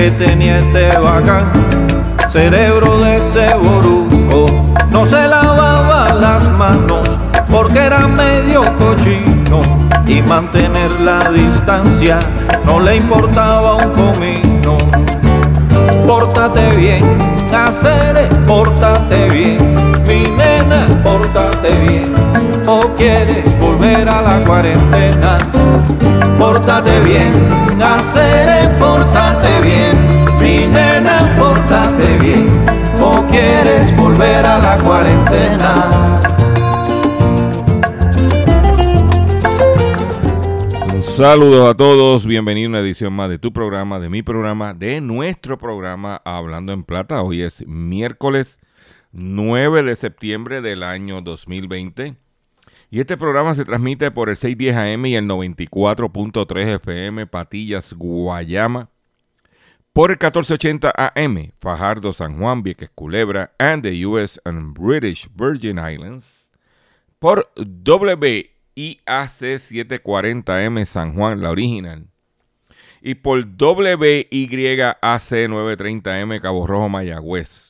Que tenía este bacán, cerebro de ese boruco. No se lavaba las manos porque era medio cochino. Y mantener la distancia no le importaba un comino. Pórtate bien, hacer, pórtate bien, mi nena, pórtate bien, o quieres volver a la cuarentena. Pórtate bien, hacer, pórtate bien, mi nena, pórtate bien, o quieres volver a la cuarentena. Saludos a todos, bienvenido a una edición más de tu programa, de mi programa, de nuestro programa Hablando en Plata. Hoy es miércoles 9 de septiembre del año 2020 y este programa se transmite por el 610 AM y el 94.3 FM Patillas, Guayama, por el 1480 AM Fajardo, San Juan, Vieques, Culebra, and the US and British Virgin Islands, por W IAC 740M San Juan, la original. Y por WYAC 930M Cabo Rojo, Mayagüez.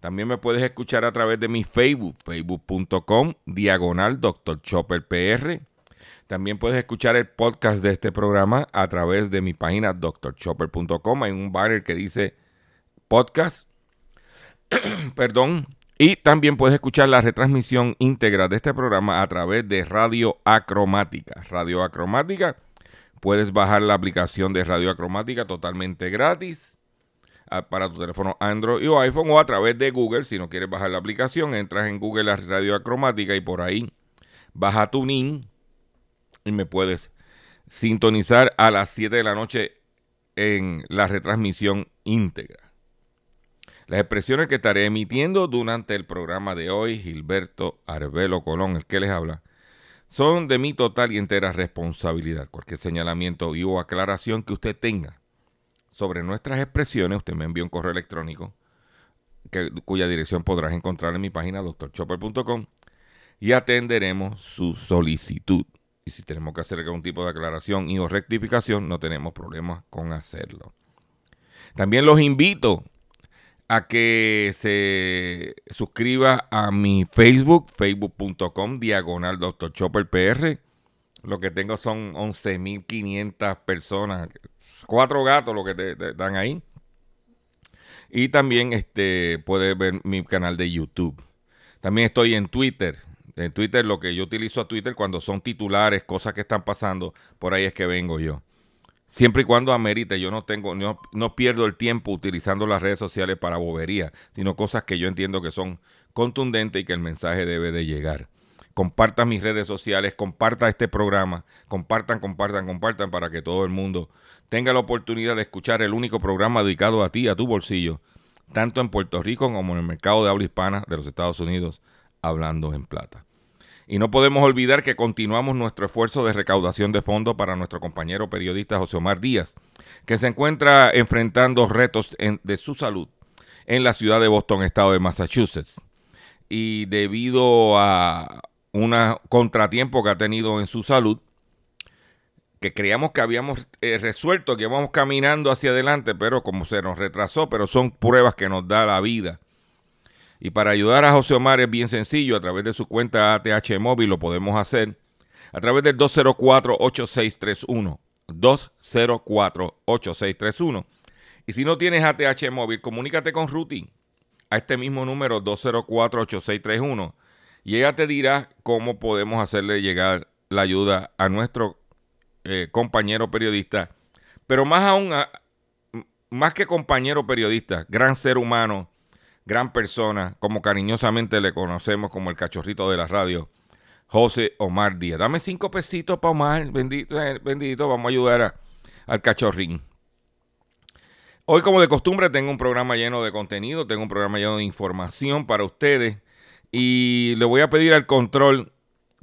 También me puedes escuchar a través de mi Facebook, facebook.com, diagonal Dr. Chopper PR. También puedes escuchar el podcast de este programa a través de mi página drchopper.com. Hay un banner que dice podcast. Perdón. Y también puedes escuchar la retransmisión íntegra de este programa a través de Radio Acromática. Radio Acromática Puedes bajar la aplicación de Radio Acromática totalmente gratis para tu teléfono Android o iPhone o a través de Google. Si no quieres bajar la aplicación, entras en Google a Radio Acromática y por ahí baja tu NIN y me puedes sintonizar a las 7 de la noche en la retransmisión íntegra. Las expresiones que estaré emitiendo durante el programa de hoy, Gilberto Arbelo Colón, el que les habla, son de mi total y entera responsabilidad. Cualquier señalamiento y o aclaración que usted tenga sobre nuestras expresiones, usted me envía un correo electrónico cuya dirección podrás encontrar en mi página doctorchopper.com y atenderemos su solicitud. Y si tenemos que hacer algún tipo de aclaración y o rectificación, no tenemos problemas con hacerlo. También los invito a que se suscriba a mi Facebook, facebook.com, diagonal Dr. Chopper PR. Lo que tengo son 11.500 personas, cuatro gatos lo que te, dan ahí. Y también este, puedes ver mi canal de YouTube. También estoy en Twitter. En Twitter, lo que yo utilizo a Twitter cuando son titulares, cosas que están pasando, por ahí es que vengo yo. Siempre y cuando amerite, yo no tengo, no, no, pierdo el tiempo utilizando las redes sociales para bobería, sino cosas que yo entiendo que son contundentes y que el mensaje debe de llegar. Compartan mis redes sociales, comparta este programa, compartan, compartan, compartan para que todo el mundo tenga la oportunidad de escuchar el único programa dedicado a ti, a tu bolsillo, tanto en Puerto Rico como en el mercado de habla hispana de los Estados Unidos, hablando en plata. Y no podemos olvidar que continuamos nuestro esfuerzo de recaudación de fondos para nuestro compañero periodista José Omar Díaz, que se encuentra enfrentando retos de su salud en la ciudad de Boston, estado de Massachusetts. Y debido a un contratiempo que ha tenido en su salud, que creíamos que habíamos eh, resuelto, que íbamos caminando hacia adelante, pero como se nos retrasó, pero son pruebas que nos da la vida. Y para ayudar a José Omar es bien sencillo, a través de su cuenta ATH móvil lo podemos hacer, a través del 204-8631. 204-8631. Y si no tienes ATH móvil, comunícate con Ruti a este mismo número 204-8631 y ella te dirá cómo podemos hacerle llegar la ayuda a nuestro eh, compañero periodista, pero más aún, más que compañero periodista, gran ser humano, gran persona, como cariñosamente le conocemos como el cachorrito de la radio, José Omar Díaz. Dame cinco pesitos para Omar, bendito, eh, bendito, vamos a ayudar al cachorrín. Hoy, como de costumbre, tengo un programa lleno de contenido, tengo un programa lleno de información para ustedes y le voy a pedir al control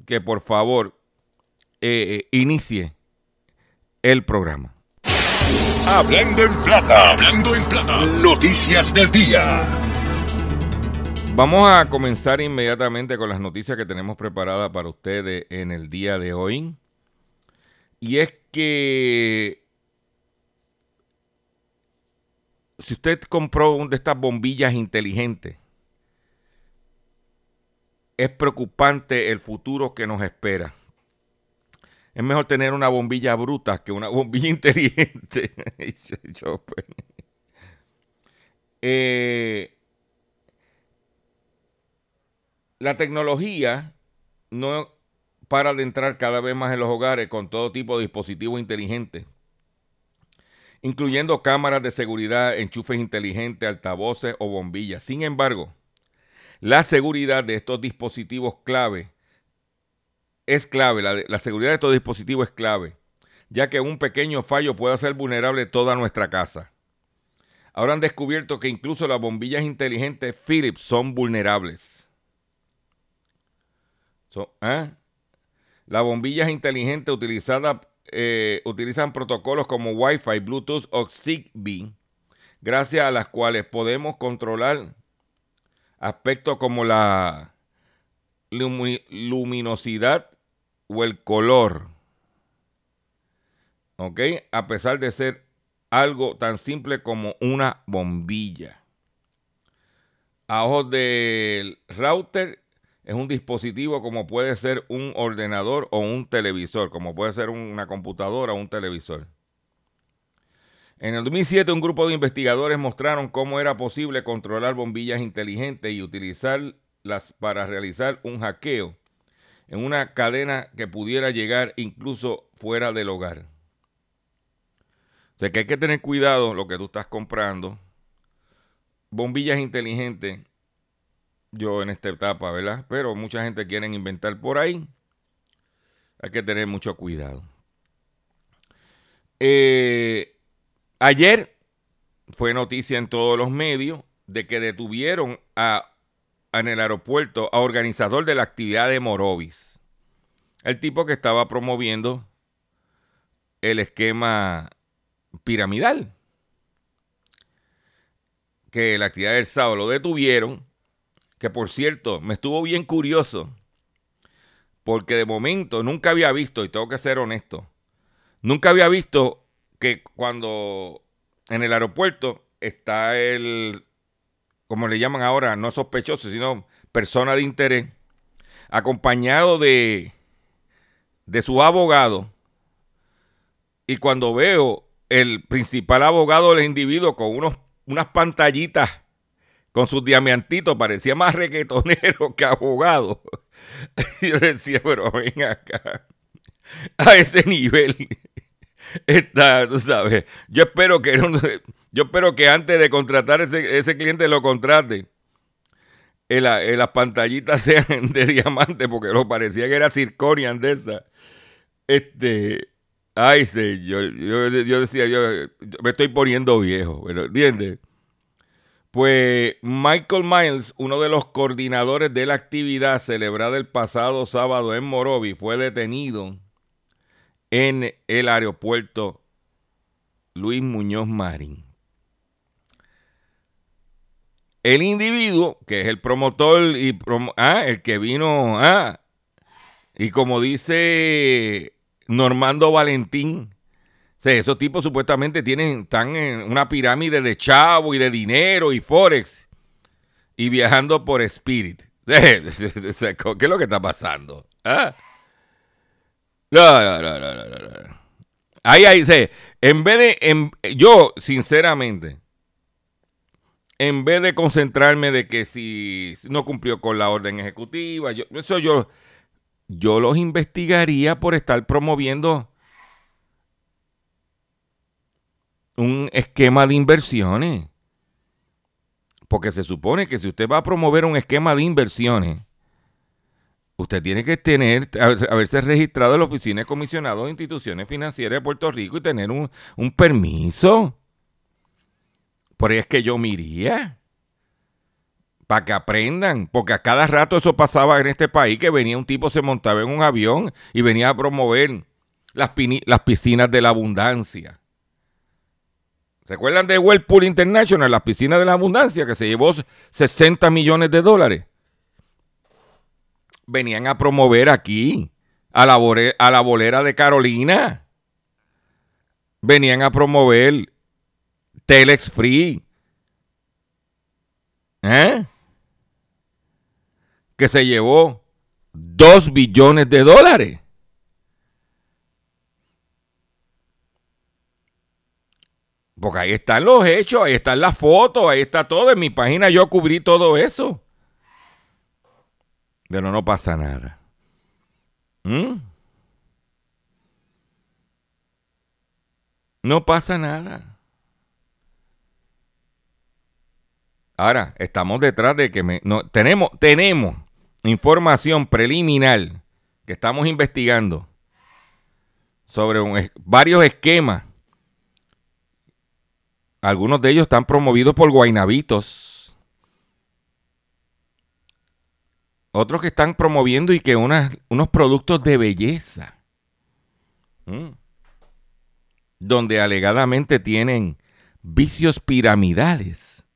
que por favor eh, inicie el programa. Hablando en plata, hablando en plata, noticias del día. Vamos a comenzar inmediatamente con las noticias que tenemos preparadas para ustedes en el día de hoy. Y es que si usted compró una de estas bombillas inteligentes, es preocupante el futuro que nos espera. Es mejor tener una bombilla bruta que una bombilla inteligente. Pues. Eh, la tecnología no para de entrar cada vez más en los hogares con todo tipo de dispositivos inteligentes, incluyendo cámaras de seguridad, enchufes inteligentes, altavoces o bombillas. Sin embargo, la seguridad de estos dispositivos clave es clave, la, seguridad de estos dispositivos es clave, ya que un pequeño fallo puede hacer vulnerable toda nuestra casa. Ahora han descubierto que incluso las bombillas inteligentes Philips son vulnerables. ¿eh? Las bombillas inteligentes eh, utilizan protocolos como Wi-Fi, Bluetooth o Zigbee, gracias a las cuales podemos controlar aspectos como la luminosidad o el color. ¿Ok? A pesar de ser algo tan simple como una bombilla. A ojos del router es un dispositivo como puede ser un ordenador o un televisor, como puede ser una computadora o un televisor. En el 2007 un grupo de investigadores mostraron cómo era posible controlar bombillas inteligentes y utilizarlas para realizar un hackeo en una cadena que pudiera llegar incluso fuera del hogar. O sea que hay que tener cuidado lo que tú estás comprando. Bombillas inteligentes, yo en esta etapa, ¿verdad? Pero mucha gente quiere inventar por ahí. Hay que tener mucho cuidado. Eh, ayer fue noticia en todos los medios de que detuvieron a en el aeropuerto a organizador de la actividad de Morovis. El tipo que estaba promoviendo el esquema piramidal. Que la actividad del sábado lo detuvieron. Que por cierto, me estuvo bien curioso. Porque de momento nunca había visto, y tengo que ser honesto, nunca había visto que cuando en el aeropuerto está el como le llaman ahora, no sospechoso, sino persona de interés, acompañado de, de su abogado. Y cuando veo el principal abogado del individuo con unos, unas pantallitas con sus diamantitos, parecía más requetonero que abogado. yo decía, pero ven acá, a ese nivel está, sabes. Yo espero que yo espero que antes de contratar ese, ese cliente lo contrate. En, las pantallitas sean de diamante, porque lo parecía que era Circonian de esa. Este, ay, señor, yo, yo decía, yo me estoy poniendo viejo, pero ¿entiendes? Pues Michael Miles, uno de los coordinadores de la actividad celebrada el pasado sábado en Morovi, fue detenido en el aeropuerto Luis Muñoz Marín. El individuo, que es el promotor y ah, el que vino, ah, y como dice Normando Valentín. Esos tipos supuestamente tienen, están en una pirámide de chavo y de dinero y forex y viajando por Spirit. ¿Qué es lo que está pasando? ¿Ah? No, no, no, Ahí, ahí, en vez de, yo, sinceramente, en vez de concentrarme de que si no cumplió con la orden ejecutiva, yo, eso yo, yo los investigaría por estar promoviendo un esquema de inversiones. Porque se supone que si usted va a promover un esquema de inversiones, usted tiene que tener, haberse registrado en la Oficina de Comisionado de Instituciones Financieras de Puerto Rico y tener un, un permiso. Por ahí es que yo miría. Para que aprendan. Porque a cada rato eso pasaba en este país, que venía un tipo, se montaba en un avión y venía a promover las, las piscinas de la abundancia. ¿Recuerdan de Whirlpool International, las piscinas de la abundancia, que se llevó 60 millones de dólares? Venían a promover aquí, a la, bolera de Carolina. Venían a promover Telex Free. ¿Eh? Que se llevó 2 billones de dólares. Porque ahí están los hechos, ahí están las fotos, ahí está todo. En mi página yo cubrí todo eso. Pero no pasa nada. ¿Mm? No pasa nada. Ahora, estamos detrás de que me, no, tenemos, tenemos información preliminar que estamos investigando sobre varios esquemas algunos de ellos están promovidos por guainabitos. Otros que están promoviendo y que unos productos de belleza. Donde alegadamente tienen vicios piramidales.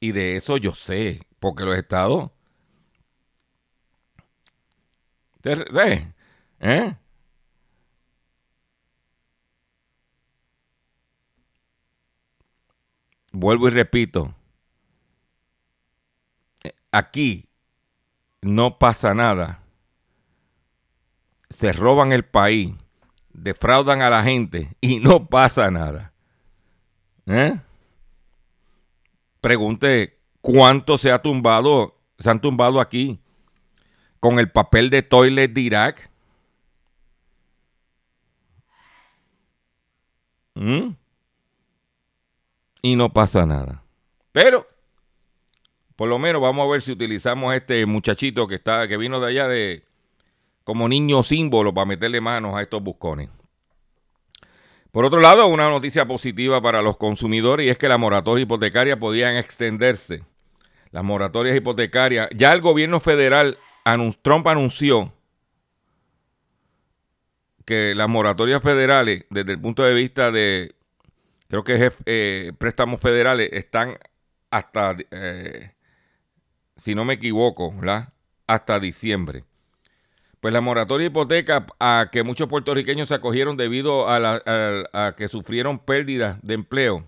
Y de eso yo sé, porque los estados... ¿Eh? vuelvo y repito, aquí no pasa nada. Se roban el país, defraudan a la gente y no pasa nada. ¿Eh? Pregunte cuánto se ha tumbado, se han tumbado aquí con el papel de toilet de Irak. ¿Mm? y no pasa nada. Pero, por lo menos vamos a ver si utilizamos este muchachito que está, que vino de allá de como niño símbolo para meterle manos a estos buscones. Por otro lado, una noticia positiva para los consumidores y es que la moratoria hipotecaria podían extenderse. Las moratorias hipotecarias, ya el gobierno federal, Trump anunció que las moratorias federales, desde el punto de vista de creo que eh, préstamos federales están hasta, eh, si no me equivoco, ¿verdad? hasta diciembre. Pues la moratoria hipoteca a que muchos puertorriqueños se acogieron debido a, que sufrieron pérdidas de empleo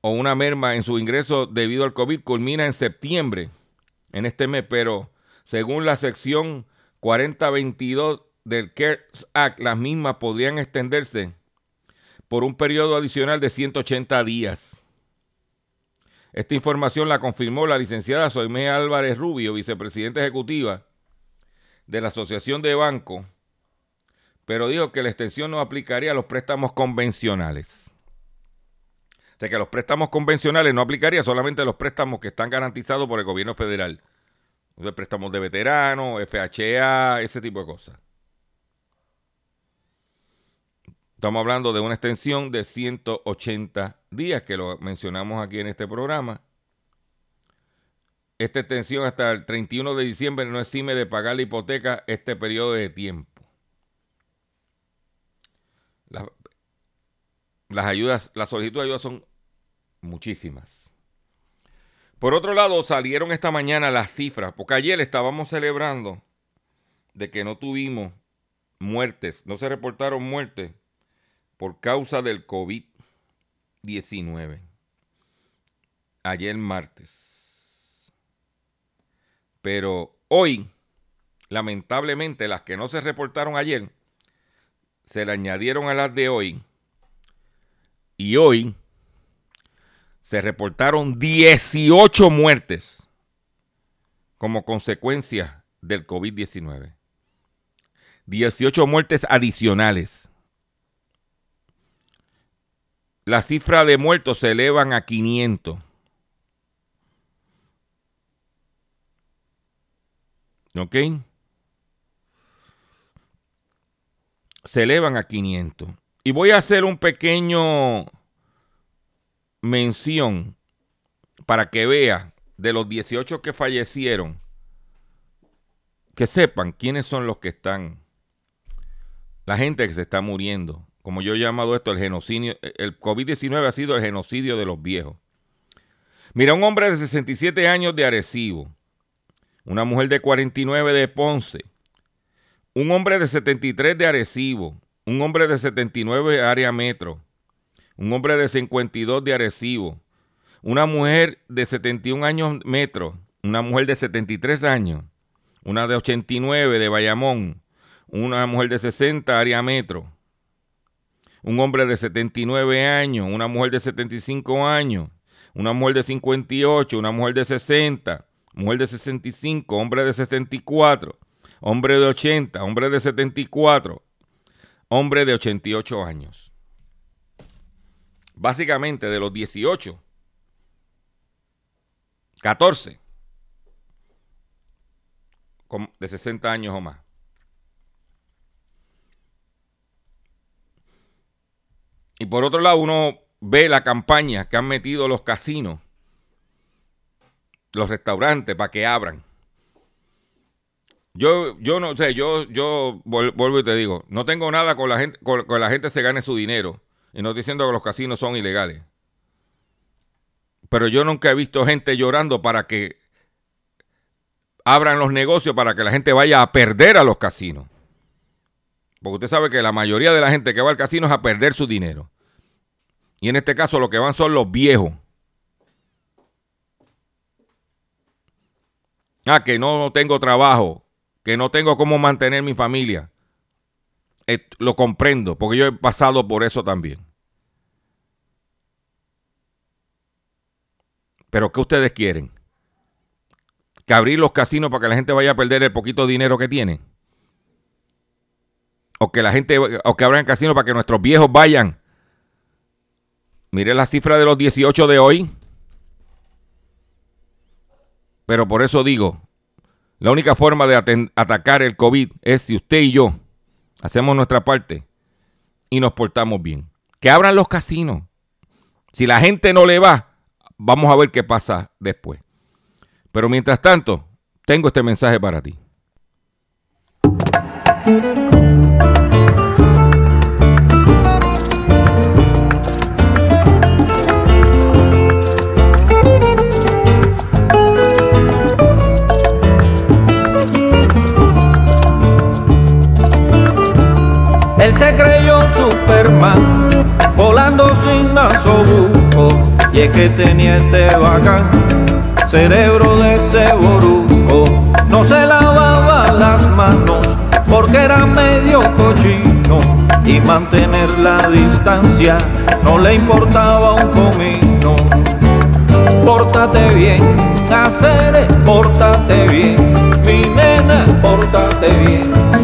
o una merma en su ingreso debido al COVID culmina en septiembre, en este mes, pero según la sección 4022 del CARES Act, las mismas podrían extenderse por un periodo adicional de 180 días. Esta información la confirmó la licenciada Soimé Álvarez Rubio, vicepresidenta ejecutiva de la Asociación de Bancos, pero dijo que la extensión no aplicaría a los préstamos convencionales. O sea que los préstamos convencionales no aplicaría solamente a los préstamos que están garantizados por el gobierno federal. Los préstamos de veteranos, FHA, ese tipo de cosas. Estamos hablando de una extensión de 180 días, que lo mencionamos aquí en este programa. Esta extensión hasta el 31 de diciembre no exime de pagar la hipoteca este periodo de tiempo. Las, ayudas, las solicitudes de ayuda son muchísimas. Por otro lado, salieron esta mañana las cifras, porque ayer estábamos celebrando de que no tuvimos muertes, no se reportaron muertes por causa del COVID-19. Ayer martes. Pero hoy, lamentablemente, las que no se reportaron ayer, se le añadieron a las de hoy. Y hoy se reportaron 18 muertes como consecuencia del COVID-19. 18 muertes adicionales. La cifra de muertos se elevan a 500. ¿Ok? Se elevan a 500. Y voy a hacer un pequeño mención para que vea de los 18 que fallecieron, que sepan quiénes son los que están, la gente que se está muriendo. Como yo he llamado esto el genocidio, el COVID-19 ha sido el genocidio de los viejos. Mira, un hombre de 67 años de Arecibo, una mujer de 49 de Ponce, un hombre de 73 de Arecibo, un hombre de 79 de área metro, un hombre de 52 de Arecibo, una mujer de 71 años metro, una mujer de 73 años, una de 89 de Bayamón, una mujer de 60 área metro, un hombre de 79 años, una mujer de 75 años, una mujer de 58, una mujer de 60, mujer de 65, hombre de 64, hombre de 80, hombre de 74, hombre de 88 años. Básicamente de los 18, 14 de 60 años o más. Y por otro lado, uno ve la campaña que han metido los casinos, los restaurantes para que abran. Yo, yo no sé, yo, yo vuelvo y te digo, no tengo nada con la gente, con, con la gente se gane su dinero. Y no diciendo que los casinos son ilegales. Pero yo nunca he visto gente llorando para que abran los negocios para que la gente vaya a perder a los casinos. Porque usted sabe que la mayoría de la gente que va al casino es a perder su dinero. Y en este caso lo que van son los viejos. Ah, que no tengo trabajo, que no tengo cómo mantener mi familia. Eh, lo comprendo, porque yo he pasado por eso también. Pero ¿qué ustedes quieren? ¿Que abrir los casinos para que la gente vaya a perder el poquito dinero que tiene? O que la gente, o que abran casinos para que nuestros viejos vayan. Mire la cifra de los 18 de hoy. Pero por eso digo, la única forma de atacar el COVID es si usted y yo hacemos nuestra parte y nos portamos bien. Que abran los casinos. Si la gente no le va, vamos a ver qué pasa después. Pero mientras tanto, tengo este mensaje para ti. Se creyó Superman, volando sin nasobuco, y es que tenía este bacán, cerebro de ese boruco. No se lavaba las manos, porque era medio cochino, y mantener la distancia no le importaba un comino. Pórtate bien, hacer, pórtate bien, mi nena, pórtate bien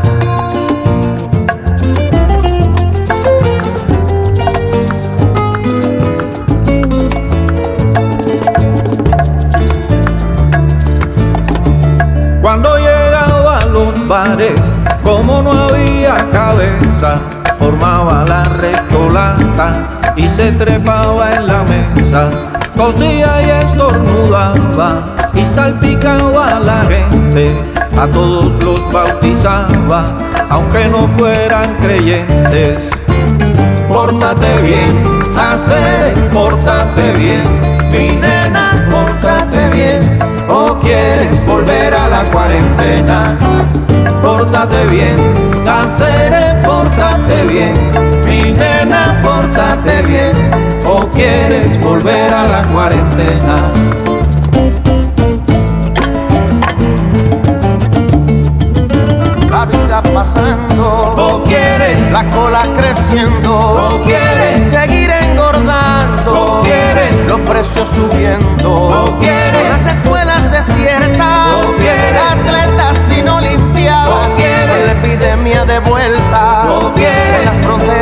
Como no había cabeza, formaba la recholata y se trepaba en la mesa. Cosía y estornudaba y salpicaba a la gente a todos los bautizaba, aunque no fueran creyentes. Pórtate bien, hacer, pórtate bien, mi nena, pórtate bien, o quieres volver a la cuarentena. Pórtate bien, hacer, pórtate bien, mi nena, pórtate bien, o quieres volver a la cuarentena.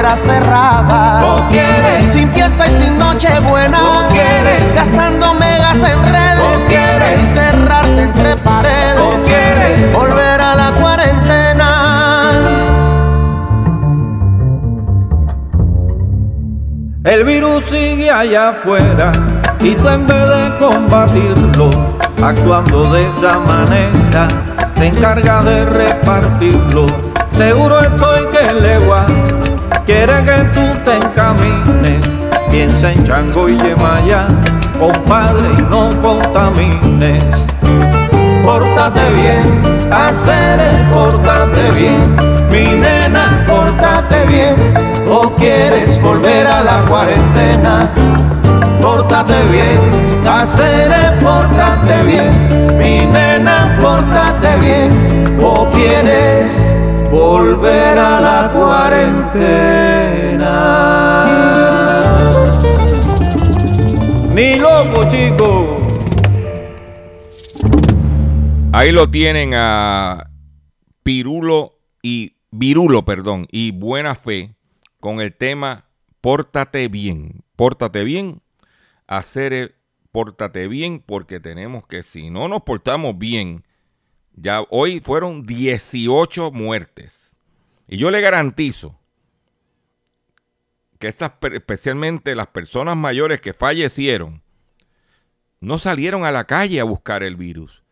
Fronteras cerradas. Quieres sin fiesta y sin noche buena. Quieres gastando megas en redes. O quieres encerrarte entre paredes. O quieres volver a la cuarentena. El virus sigue allá afuera y tú en vez de combatirlo, actuando de esa manera, te encarga de repartirlo. Seguro estoy que el legua quiere que tú te encamines. Piensa en Chango y Yemaya, compadre, y no contamines. Pórtate bien, hacer el pórtate bien, mi nena, pórtate bien, o quieres volver a la cuarentena. Pórtate bien, hacer el pórtate bien, mi nena, pórtate bien, o quieres volver a la cuarentena. Ni loco, chico. Ahí lo tienen a Pirulo y Virulo, perdón, y Buena Fe con el tema Pórtate bien. Pórtate bien, hacer pórtate bien, porque tenemos que, si no nos portamos bien, ya hoy fueron 18 muertes. Y yo le garantizo que estas, especialmente las personas mayores que fallecieron, no salieron a la calle a buscar el virus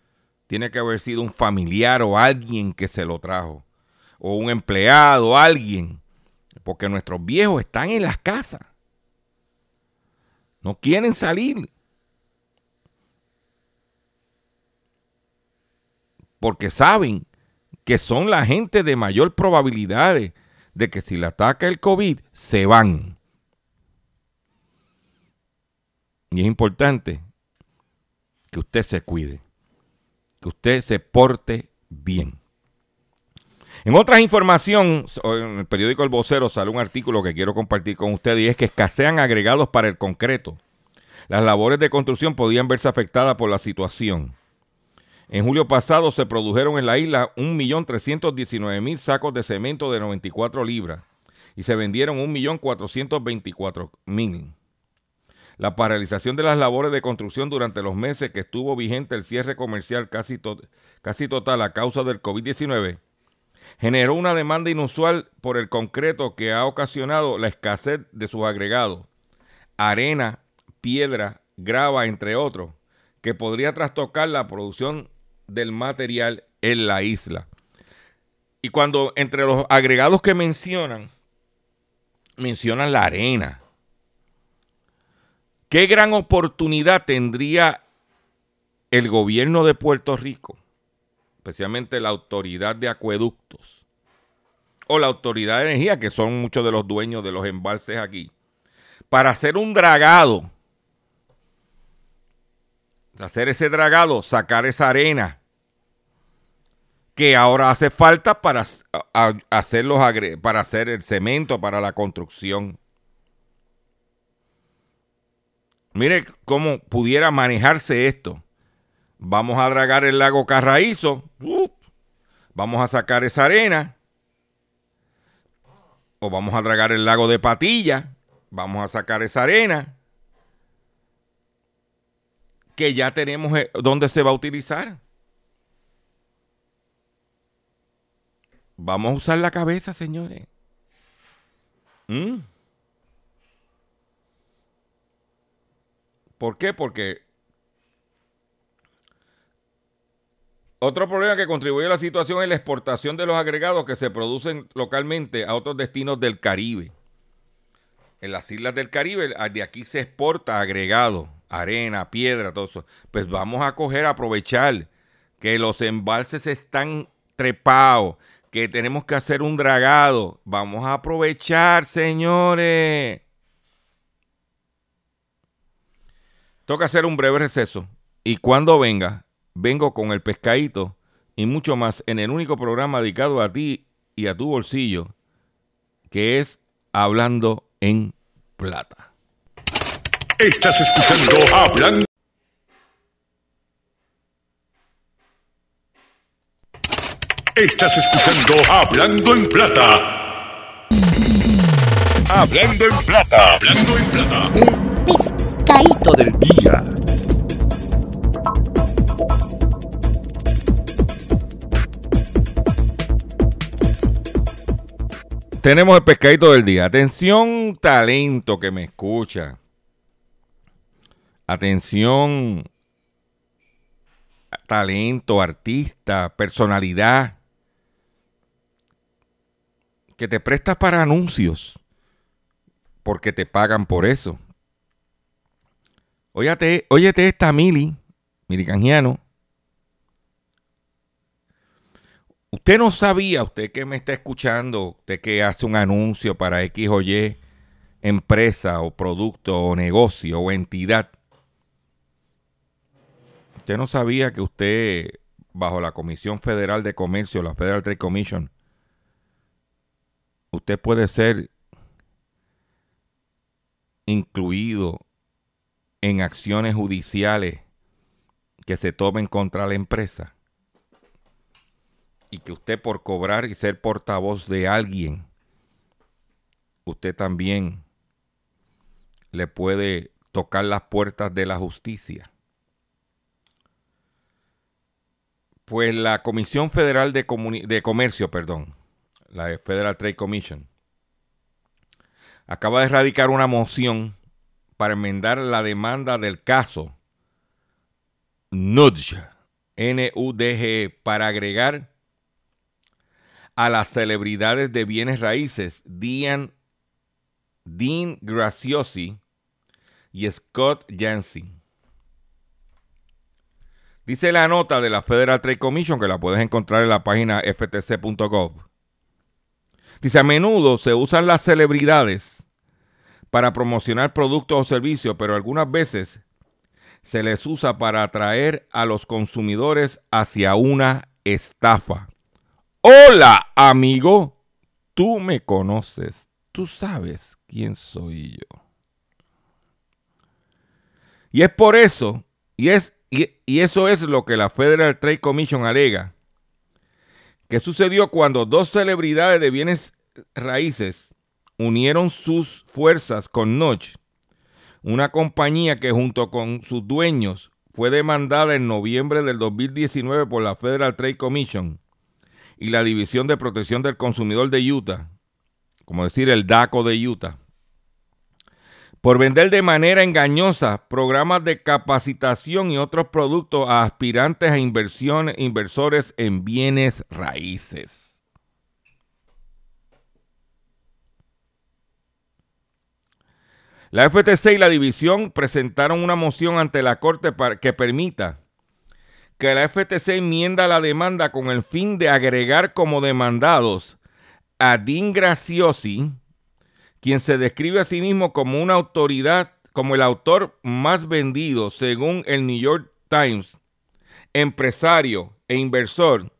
tiene que haber sido un familiar o alguien que se lo trajo. O un empleado, alguien. Porque nuestros viejos están en las casas. No quieren salir. Porque saben que son la gente de mayor probabilidad de, que si le ataca el COVID, se van. Y es importante que usted se cuide que usted se porte bien. En otras información, en el periódico El Vocero sale un artículo que quiero compartir con ustedes y es que escasean agregados para el concreto. Las labores de construcción podían verse afectadas por la situación. En julio pasado se produjeron en la isla 1.319.000 sacos de cemento de 94 libras y se vendieron 1.424.000. La paralización de las labores de construcción durante los meses que estuvo vigente el cierre comercial casi, total a causa del COVID-19 generó una demanda inusual por el concreto que ha ocasionado la escasez de sus agregados, arena, piedra, grava, entre otros, que podría trastocar la producción del material en la isla. Y cuando entre los agregados que mencionan, mencionan la arena, ¿Qué gran oportunidad tendría el gobierno de Puerto Rico, especialmente la autoridad de acueductos o la autoridad de energía, que son muchos de los dueños de los embalses aquí, para hacer un dragado? Hacer ese dragado, sacar esa arena que ahora hace falta para hacer, los para hacer el cemento, para la construcción. Mire cómo pudiera manejarse esto. Vamos a dragar el lago Carraízo. vamos a sacar esa arena. O vamos a dragar el lago de Patilla. Vamos a sacar esa arena. Que ya tenemos eh, dónde se va a utilizar. Vamos a usar la cabeza, señores. ¿Mm? ¿Por qué? Porque Otro problema que contribuye a la situación es la exportación de los agregados que se producen localmente a otros destinos del Caribe. En las islas del Caribe, de aquí se exporta agregado, arena, piedra, todo eso. Pues vamos a coger, aprovechar que los embalses están trepados, que tenemos que hacer un dragado. Vamos a aprovechar, señores. Toca hacer un breve receso. Y cuando venga, vengo con el pescadito y mucho más en el único programa dedicado a ti y a tu bolsillo, que es Hablando en Plata. Estás escuchando Hablando. Estás escuchando Hablando en Plata. Hablando en Plata. Hablando en Plata. El pescadito del Día. Tenemos el pescadito del día. Atención, talento que me escucha. Atención, talento, artista, personalidad. Que te prestas para anuncios. Porque te pagan por eso. Óyate, óyete esta Mili, Mili Canjiano. Usted no sabía, usted que me está escuchando, usted que hace un anuncio para X o Y empresa o producto o negocio o entidad. Usted no sabía que usted, bajo la Comisión Federal de Comercio, la Federal Trade Commission, usted puede ser incluido en acciones judiciales que se tomen contra la empresa y que usted por cobrar y ser portavoz de alguien, usted también le puede tocar las puertas de la justicia. Pues la Comisión Federal de, de Comercio, perdón, la Federal Trade Commission, acaba de erradicar una moción para enmendar la demanda del caso NUDG, N-U-D-G, para agregar a las celebridades de bienes raíces, Dean, Dean Graciosi y Scott Jansen. Dice la nota de la Federal Trade Commission, que la puedes encontrar en la página ftc.gov. Dice, a menudo se usan las celebridades para promocionar productos o servicios, pero algunas veces se les usa para atraer a los consumidores hacia una estafa. Hola, amigo. Tú me conoces. Tú sabes quién soy yo. Y es por eso, y, es, y, eso es lo que la Federal Trade Commission alega, que sucedió cuando dos celebridades de bienes raíces unieron sus fuerzas con Notch, una compañía que junto con sus dueños fue demandada en noviembre del 2019 por la Federal Trade Commission y la División de Protección del Consumidor de Utah, como decir el DACO de Utah, por vender de manera engañosa programas de capacitación y otros productos a aspirantes a inversiones, inversores en bienes raíces. La FTC y la división presentaron una moción ante la Corte para que permita que la FTC enmienda la demanda con el fin de agregar como demandados a Dean Graciosi, quien se describe a sí mismo como una autoridad, como el autor más vendido según el New York Times, empresario e inversor,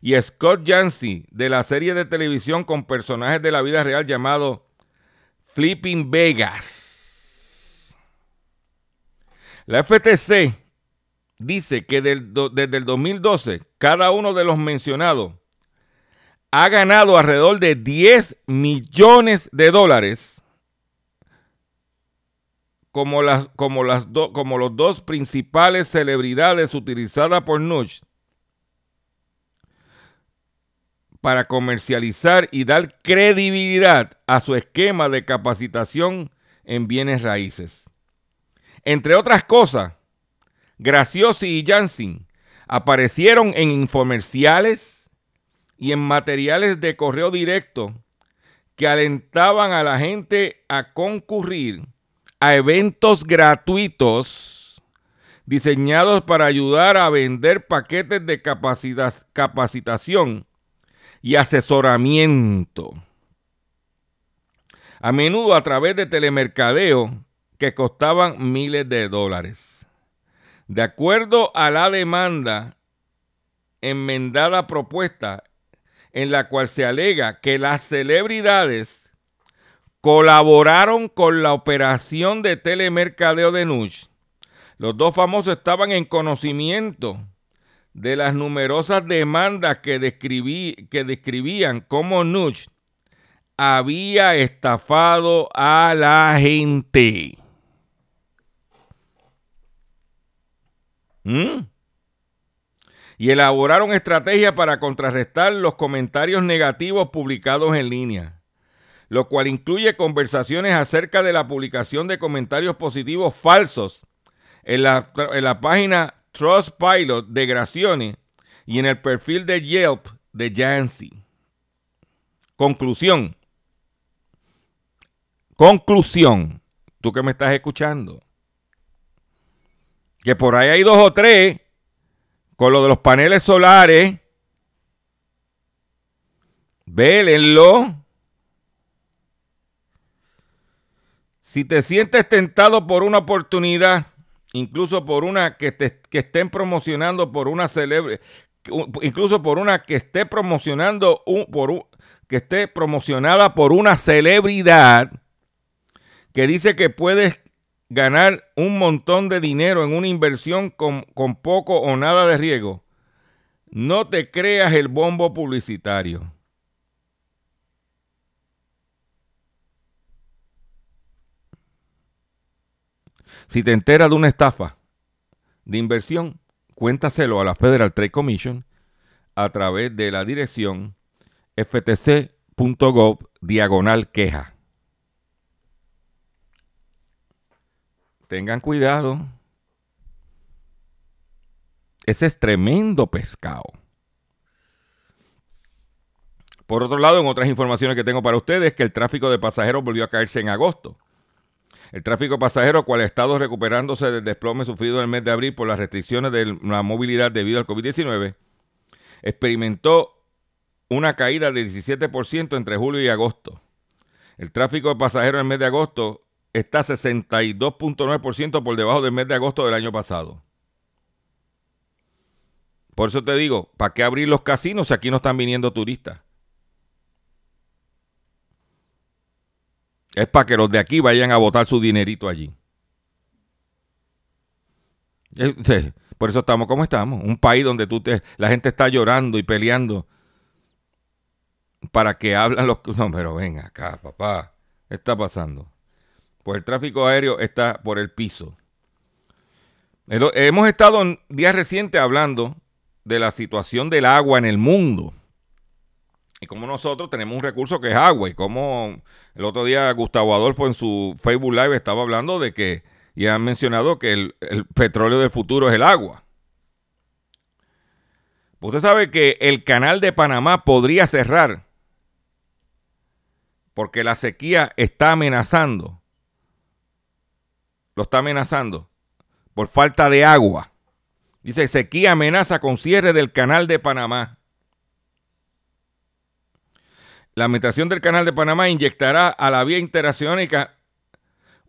y Scott Yancey de la serie de televisión con personajes de la vida real llamado Flipping Vegas. La FTC dice que desde el 2012 cada uno de los mencionados ha ganado alrededor de 10 millones de dólares como, las, como, las como los dos principales celebridades utilizadas por Nush para comercializar y dar credibilidad a su esquema de capacitación en bienes raíces. Entre otras cosas, Graciosi y Jansen aparecieron en infomerciales y en materiales de correo directo que alentaban a la gente a concurrir a eventos gratuitos diseñados para ayudar a vender paquetes de capacitación y asesoramiento. A menudo a través de telemercadeo que costaban miles de dólares. De acuerdo a la demanda enmendada propuesta, en la cual se alega que las celebridades colaboraron con la operación de telemercadeo de Nush. Los dos famosos estaban en conocimiento de las numerosas demandas que, describí, que describían cómo Nush había estafado a la gente. ¿Mm? Y elaboraron estrategias para contrarrestar los comentarios negativos publicados en línea, lo cual incluye conversaciones acerca de la publicación de comentarios positivos falsos en la, en la página Trustpilot de Gracione y en el perfil de Yelp de Jancy. Conclusión. Conclusión. Tú que me estás escuchando que por ahí hay dos o tres con lo de los paneles solares. Vélenlo. Si te sientes tentado por una oportunidad, incluso por una que, te, que estén promocionando por una celebre, incluso por una que esté promocionando un, por que esté promocionada por una celebridad que dice que puedes ganar un montón de dinero en una inversión con, poco o nada de riesgo, no te creas el bombo publicitario. Si te enteras de una estafa de inversión, cuéntaselo a la Federal Trade Commission a través de la dirección ftc.gov diagonal queja. Tengan cuidado. Ese es tremendo pescado. Por otro lado, en otras informaciones que tengo para ustedes, que el tráfico de pasajeros volvió a caerse en agosto. El tráfico de pasajeros, cual ha estado recuperándose del desplome sufrido en el mes de abril por las restricciones de la movilidad debido al COVID-19, experimentó una caída de 17% entre julio y agosto. El tráfico de pasajeros en el mes de agosto está 62.9% por debajo del mes de agosto del año pasado. Por eso te digo, ¿para qué abrir los casinos si aquí no están viniendo turistas? Es para que los de aquí vayan a botar su dinerito allí. Por eso estamos como estamos. Un país donde tú te, la gente está llorando y peleando para que hablan los... No, pero ven acá, papá. ¿Qué está pasando? Pues el tráfico aéreo está por el piso. Hemos estado en días recientes hablando de la situación del agua en el mundo. Y como nosotros tenemos un recurso que es agua. Y como el otro día Gustavo Adolfo en su Facebook Live estaba hablando de que, y han mencionado que el, el petróleo del futuro es el agua. Usted sabe que el canal de Panamá podría cerrar porque la sequía está amenazando lo está amenazando por falta de agua. Dice, sequía amenaza con cierre del canal de Panamá. La administración del canal de Panamá inyectará a la vía interoceánica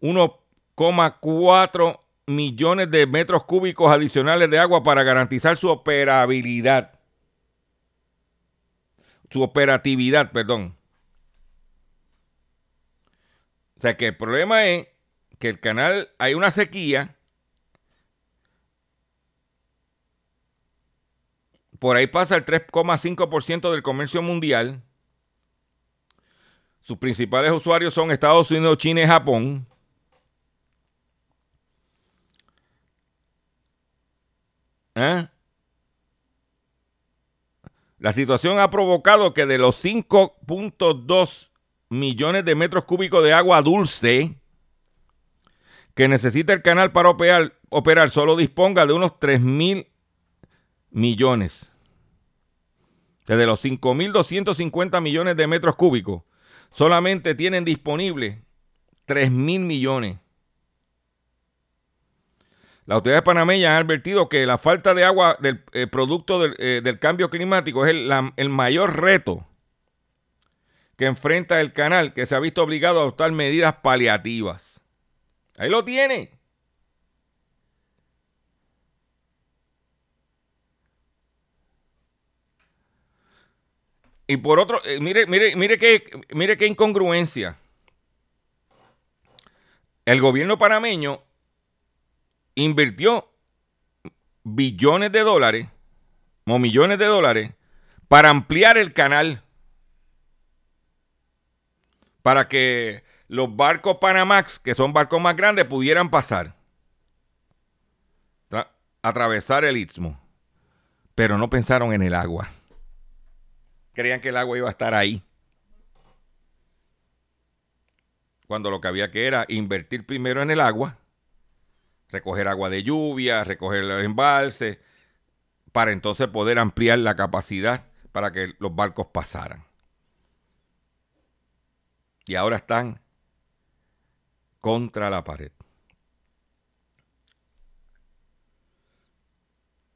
1,4 millones de metros cúbicos adicionales de agua para garantizar su operabilidad. Su operatividad, perdón. O sea que el problema es que el canal hay una sequía. Por ahí pasa el 3,5% del comercio mundial. Sus principales usuarios son Estados Unidos, China y Japón. ¿Eh? La situación ha provocado que de los 5.2 millones de metros cúbicos de agua dulce que necesita el canal para operar, solo disponga de unos 3 mil millones. Desde los 5.250 millones de metros cúbicos, solamente tienen disponible 3.000 millones. Las autoridades panameñas han advertido que la falta de agua del eh, producto del, eh, del, cambio climático es el mayor reto que enfrenta el canal, que se ha visto obligado a adoptar medidas paliativas. Ahí lo tiene. Y por otro, eh, mire, mire, mire qué, mire qué incongruencia. El gobierno panameño invirtió billones de dólares o millones de dólares para ampliar el canal. Para que los barcos Panamax, que son barcos más grandes, pudieran pasar. Atravesar el istmo. Pero no pensaron en el agua. Creían que el agua iba a estar ahí. Cuando lo que había que era invertir primero en el agua, recoger agua de lluvia, recoger el embalse, para entonces poder ampliar la capacidad para que los barcos pasaran. Y ahora están contra la pared.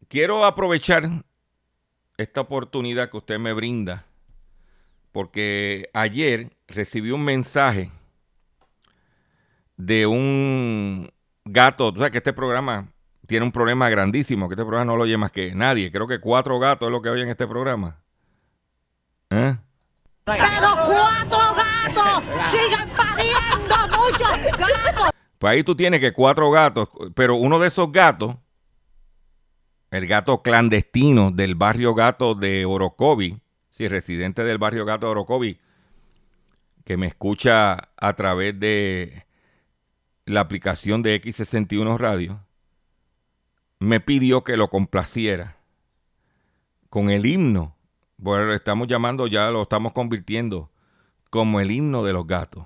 Quiero aprovechar esta oportunidad que usted me brinda, porque ayer recibí un mensaje de un gato, tú sabes que este programa tiene un problema grandísimo, que este programa no lo oye más que nadie, creo que cuatro gatos es lo que oyen en este programa. ¿Eh? Pero cuatro gatos sigan muchos gatos. Pues ahí tú tienes que cuatro gatos, pero uno de esos gatos el gato clandestino del barrio gato de Orocovi, sí, residente del barrio gato de Orocovi, que me escucha a través de la aplicación de X61 Radio, me pidió que lo complaciera con el himno. Bueno, lo estamos llamando, ya lo estamos convirtiendo como el himno de los gatos.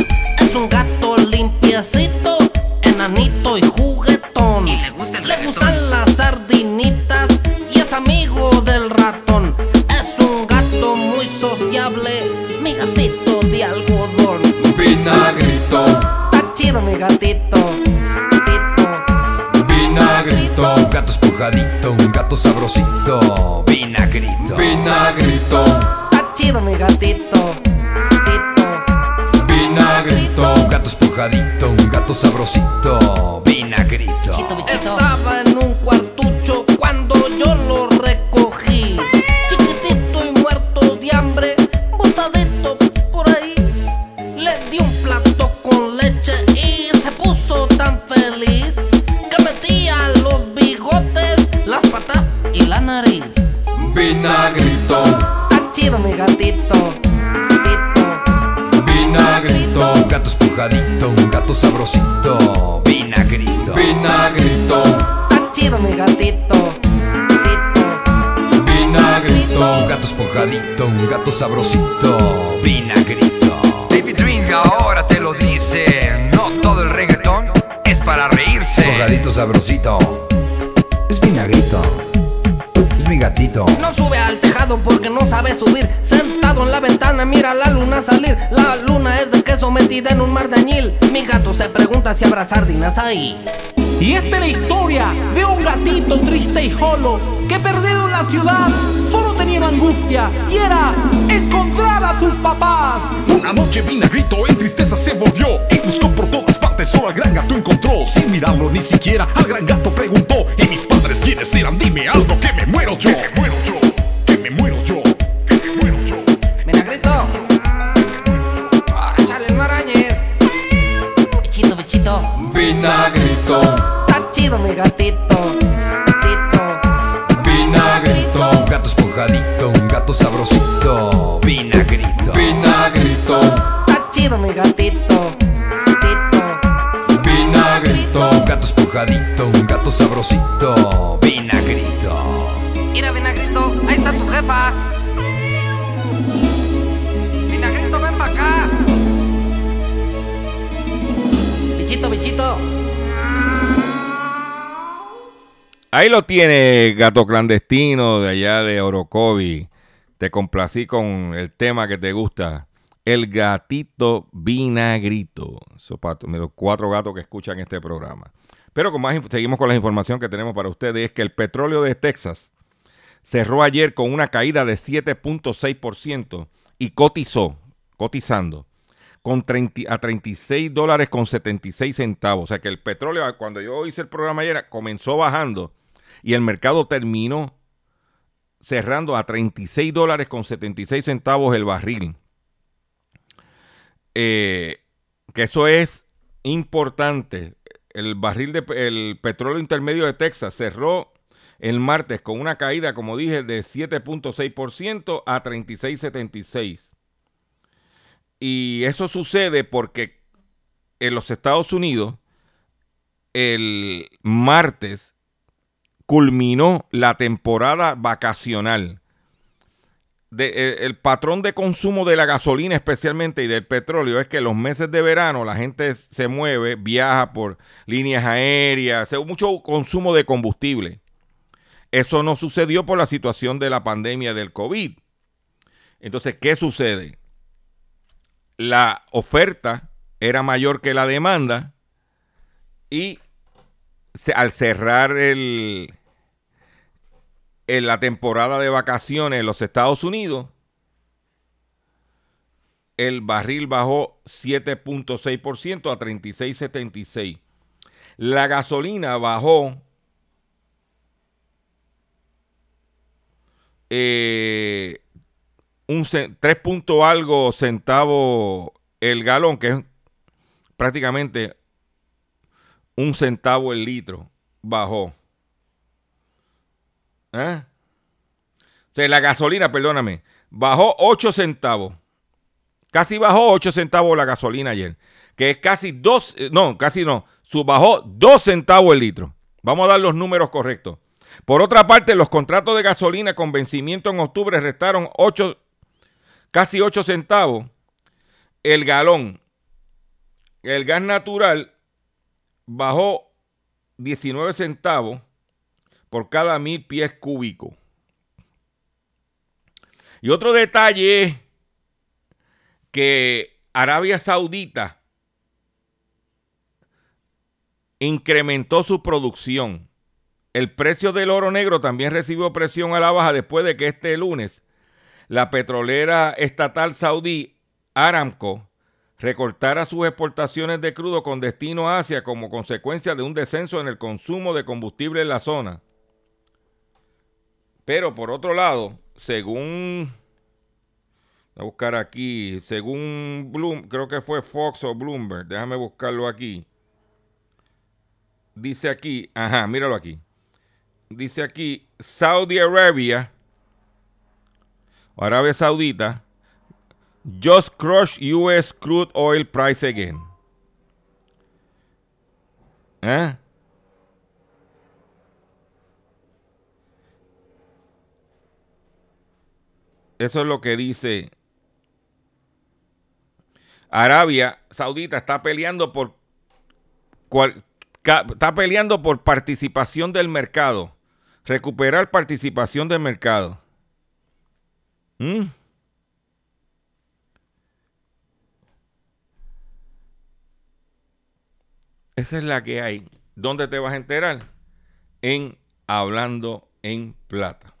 Gatito. Gatito. Vinagrito. Un gato espujadito, un gato sabrosito. Vinagrito. Vinagrito. Está chido mi gatito. Gatito. Vinagrito. Un gato espujadito, un gato sabrosito. Vinagrito. Chito, Estaba en sabrosito. Vinagrito. David Ring ahora te lo dice. No todo el reggaetón es para reírse. Espujadito sabrosito. Es vinagrito. Es mi gatito. No sube al tejado porque no sabe subir. Sentado en la ventana, mira la luna salir. La luna es de queso metida en un mar de añil. Mi gato se pregunta si habrá sardinas ahí. Y esta es la historia de un gatito triste y solo que perdido en la ciudad solo tenía angustia y era sus papás. Una noche Vinagrito en tristeza se volvió y buscó por todas partes, solo al gran gato encontró. Sin mirarlo ni siquiera, al gran gato preguntó: ¿Y mis padres quiénes eran? Dime algo que me muero yo. Me muero yo, Ahí lo tiene, gato clandestino de allá de Orocovi. Te complací con el tema que te gusta. El gatito vinagrito. Esos patos, los cuatro gatos que escuchan este programa. Pero con más, seguimos con la información que tenemos para ustedes. Es que el petróleo de Texas cerró ayer con una caída de 7.6% y cotizó, cotizando, con 30 a 36 dólares con 76 centavos. O sea que el petróleo, cuando yo hice el programa ayer, comenzó bajando y el mercado terminó cerrando a 36 dólares con 76 centavos el barril. Eh, que eso es importante. El barril de pe- el petróleo intermedio de Texas cerró el martes con una caída, como dije, de 7.6% a 36.76. Y eso sucede porque en los Estados Unidos el martes culminó la temporada vacacional. Eh, el patrón de consumo de la gasolina especialmente y del petróleo es que los meses de verano la gente se mueve, viaja por líneas aéreas, mucho consumo de combustible. Eso no sucedió por la situación de la pandemia del COVID. Entonces, ¿qué sucede? La oferta era mayor que la demanda y al cerrar el, en la temporada de vacaciones en los Estados Unidos, el barril bajó 7.6% a 36.76. La gasolina bajó eh, un cen- 3 punto algo centavo el galón, que es prácticamente un centavo el litro, bajó. ¿Eh? Sea, la gasolina, perdóname, bajó 8 centavos. Casi bajó 8 centavos la gasolina ayer. Que es casi 2, no, casi no, bajó 2 centavos el litro. Vamos a dar los números correctos. Por otra parte, los contratos de gasolina con vencimiento en octubre restaron 8, casi 8 centavos el galón. El gas natural bajó 19 centavos por cada mil pies cúbicos. Y otro detalle es que Arabia Saudita incrementó su producción. El precio del oro negro también recibió presión a la baja después de que este lunes la petrolera estatal saudí Aramco recortara sus exportaciones de crudo con destino a Asia como consecuencia de un descenso en el consumo de combustible en la zona. Pero por otro lado, según voy a buscar aquí, según Bloom, creo que fue Fox o Bloomberg, déjame buscarlo aquí. Dice aquí, ajá, míralo aquí. Dice aquí, Saudi Arabia, Arabia Saudita, just crush US crude oil price again. ¿Eh? Eso es lo que dice Arabia Saudita está peleando por está peleando por participación del mercado, recuperar participación del mercado. ¿Mm? Esa es la que hay. ¿Dónde te vas a enterar? En Hablando en Plata.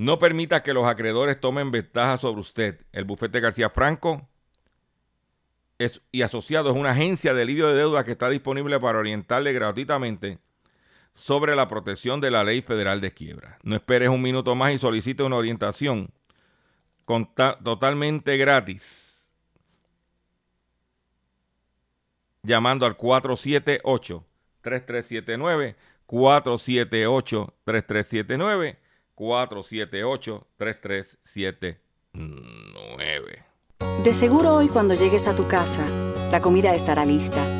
No permita que los acreedores tomen ventaja sobre usted. El bufete García Franco es, y asociado es una agencia de alivio de deuda que está disponible para orientarle gratuitamente sobre la protección de la ley federal de quiebra. No esperes un minuto más y solicite una orientación con ta- totalmente gratis llamando al 478-3379, 478-3379, 478-3379. De seguro hoy cuando llegues a tu casa, la comida estará lista.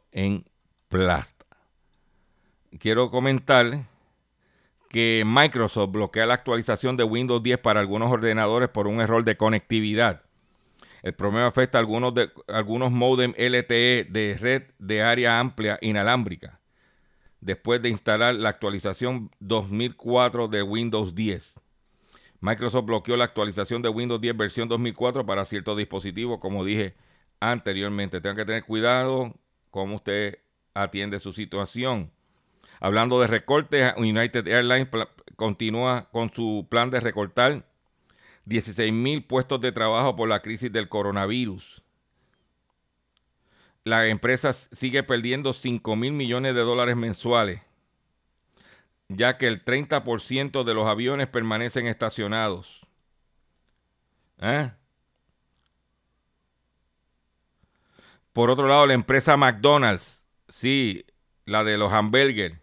en Plata. Quiero comentar que Microsoft bloquea la actualización de Windows 10 para algunos ordenadores por un error de conectividad. El problema afecta a algunos, de, algunos modem LTE de red de área amplia inalámbrica después de instalar la actualización 2004 de Windows 10. Microsoft bloqueó la actualización de Windows 10 versión 2004 para ciertos dispositivos, como dije anteriormente. Tengan que tener cuidado cómo usted atiende su situación. Hablando de recortes, United Airlines continúa con su plan de recortar 16 mil puestos de trabajo por la crisis del coronavirus. La empresa sigue perdiendo 5 mil millones de dólares mensuales, ya que el 30% de los aviones permanecen estacionados. ¿Eh? Por otro lado, la empresa McDonald's, sí, la de los hamburgers,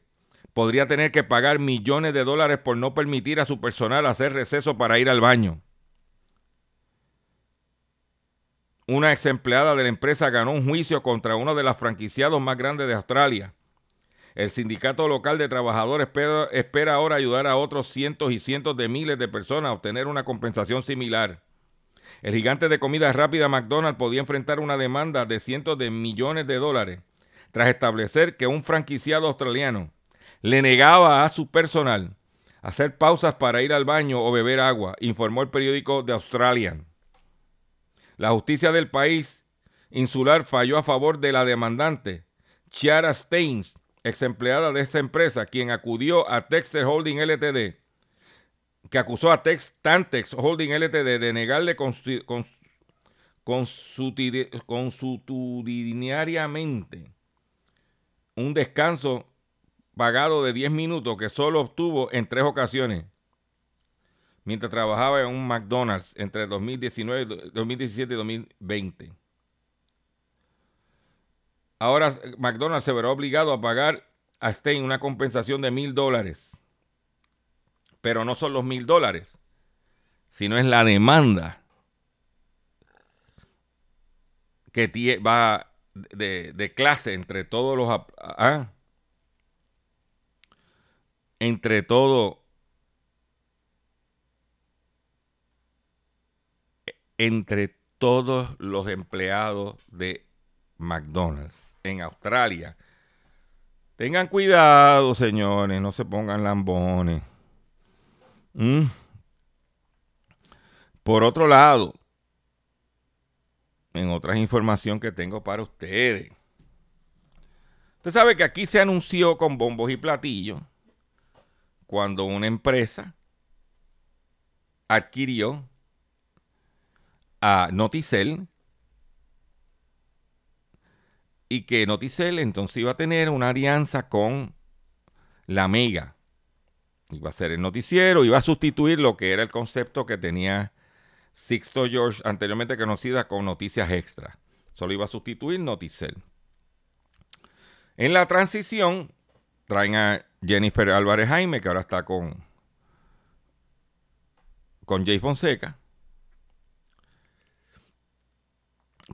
podría tener que pagar millones de dólares por no permitir a su personal hacer receso para ir al baño. Una ex empleada de la empresa ganó un juicio contra uno de los franquiciados más grandes de Australia. El sindicato local de trabajadores espera, espera ahora ayudar a otros cientos y cientos de miles de personas a obtener una compensación similar. El gigante de comida rápida McDonald's podía enfrentar una demanda de cientos de millones de dólares tras establecer que un franquiciado australiano le negaba a su personal hacer pausas para ir al baño o beber agua, informó el periódico The Australian. La justicia del país insular falló a favor de la demandante, Chiara Steins, ex empleada de esa empresa, quien acudió a Texter Holding Ltd que acusó a Tex, Tantex Holding Ltd de negarle consuetudinariamente un descanso pagado de 10 minutos que solo obtuvo en tres ocasiones mientras trabajaba en un McDonald's entre 2019, 2017 y 2020. Ahora McDonald's se verá obligado a pagar a Stein una compensación de mil dólares pero no son los mil dólares, sino es la demanda que va de, clase entre todos los... ¿ah? Entre todo... Entre todos los empleados de McDonald's en Australia. Tengan cuidado, señores, no se pongan lambones. Mm. Por otro lado, en otras información que tengo para ustedes. Usted sabe que aquí se anunció con bombos y platillos cuando una empresa adquirió a Noticel y que Noticel entonces iba a tener una alianza con la Mega. Iba a ser el noticiero, iba a sustituir lo que era el concepto que tenía Sixto George, anteriormente conocida como Noticias Extra. Solo iba a sustituir Noticel. En la transición, traen a Jennifer Álvarez Jaime, que ahora está con, con Jay Fonseca,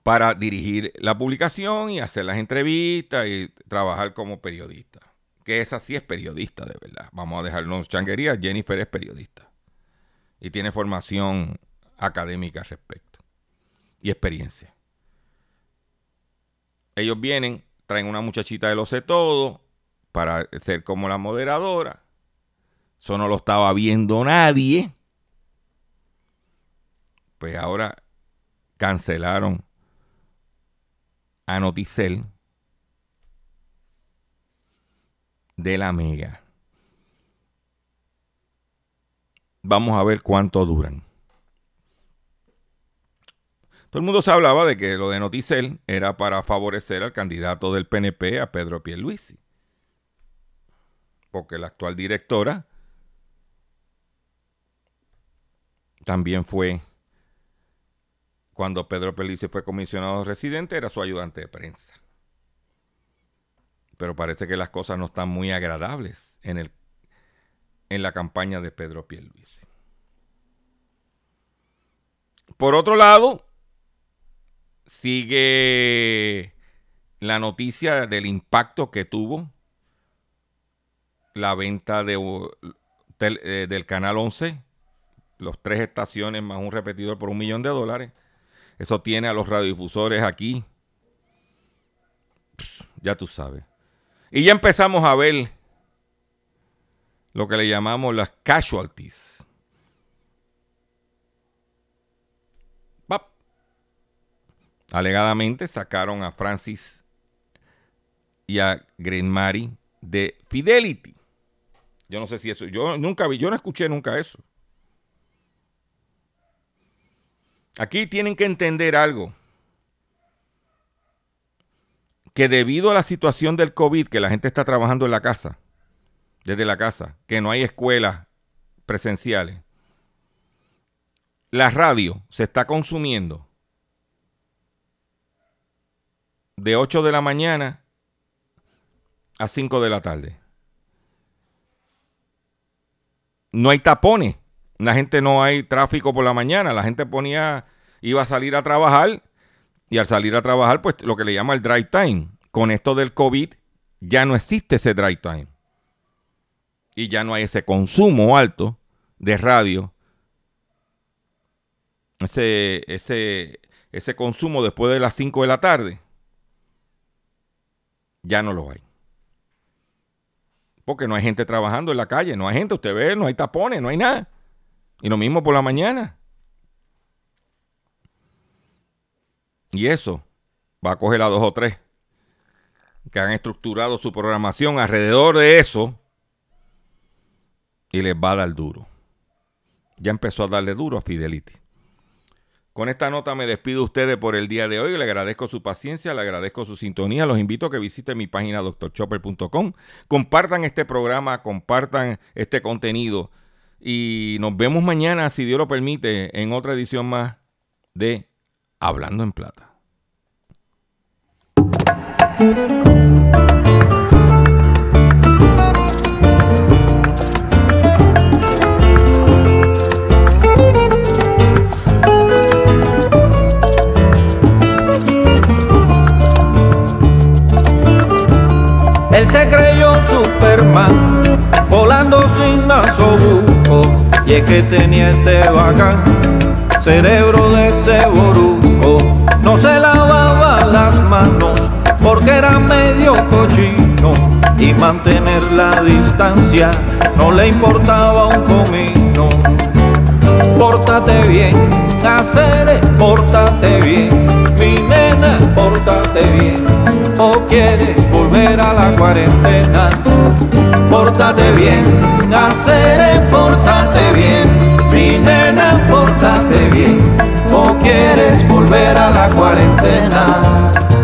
para dirigir la publicación y hacer las entrevistas y trabajar como periodista que esa sí es periodista de verdad. Vamos a dejarnos changuería. Jennifer es periodista y tiene formación académica al respecto y experiencia. Ellos vienen, traen una muchachita de lo sé todo para ser como la moderadora. Eso no lo estaba viendo nadie. Pues ahora cancelaron a Noticel de la Mega. Vamos a ver cuánto duran. Todo el mundo se hablaba de que lo de Noticel era para favorecer al candidato del PNP, a Pedro Pierluisi. Porque la actual directora también fue, cuando Pedro Pierluisi fue comisionado residente, era su ayudante de prensa. Pero parece que las cosas no están muy agradables en, el, en la campaña de Pedro Pierluisi. Por otro lado, sigue la noticia del impacto que tuvo la venta de, eh, del Canal 11, los tres estaciones más un repetidor por un millón de dólares. Eso tiene a los radiodifusores aquí. ya tú sabes. Y ya empezamos a ver lo que le llamamos las casualties Alegadamente sacaron a Francis y a Green de Fidelity. Yo no sé si eso, yo nunca vi, yo no escuché nunca eso. Aquí tienen que entender algo. Que debido a la situación del COVID, que la gente está trabajando en la casa, desde la casa, que no hay escuelas presenciales, la radio se está consumiendo de 8 de la mañana a 5 de la tarde. No hay tapones. La gente no hay tráfico por la mañana. La gente ponía, iba a salir a trabajar y al salir a trabajar, pues lo que le llama el drive time. Con esto del COVID ya no existe ese drive time. Y ya no hay ese consumo alto de radio. Ese, ese, ese consumo después de las 5 de la tarde ya no lo hay. Porque no hay gente trabajando en la calle, no hay gente, usted ve, no hay tapones, no hay nada. Y lo mismo por la mañana. Y eso va a coger a dos o tres que han estructurado su programación alrededor de eso y les va a dar duro. Ya empezó a darle duro a Fidelity. Con esta nota me despido de ustedes por el día de hoy. Le agradezco su paciencia, le agradezco su sintonía. Los invito a que visiten mi página doctorchopper.com. Compartan este programa, compartan este contenido. Y nos vemos mañana, si Dios lo permite, en otra edición más de Hablando en Plata. Él se creyó Superman, volando sin nasobuco. Y es que tenía este bacán, cerebro de ese boruco. No se lavaba las manos porque era medio cochino. Y mantener la distancia no le importaba un comino. Pórtate bien, hacer, pórtate bien, mi nena, pórtate bien o quieres volver a la cuarentena. Pórtate bien, hacer pórtate bien, mi nena, o quieres volver a la cuarentena.